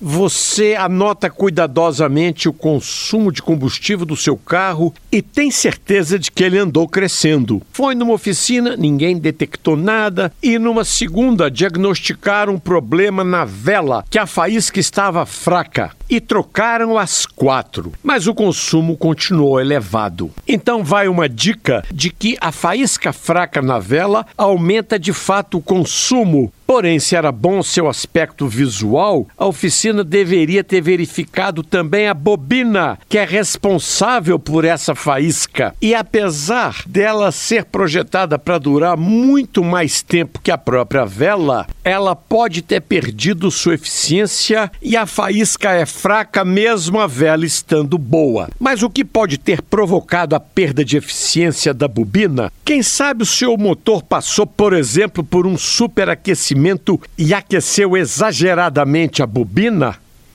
Você anota cuidadosamente o consumo de combustível do seu carro e tem certeza de que ele andou crescendo. Foi numa oficina, ninguém detectou nada, e numa segunda diagnosticaram um problema na vela, que a faísca estava fraca, e trocaram as quatro. Mas o consumo continuou elevado. Então vai uma dica de que a faísca fraca na vela aumenta de fato o consumo Porém, se era bom seu aspecto visual, a oficina deveria ter verificado também a bobina, que é responsável por essa faísca. E apesar dela ser projetada para durar muito mais tempo que a própria vela, ela pode ter perdido sua eficiência e a faísca é fraca mesmo a vela estando boa. Mas o que pode ter provocado a perda de eficiência da bobina? Quem sabe o seu motor passou, por exemplo, por um superaquecimento e aqueceu exageradamente a bobina?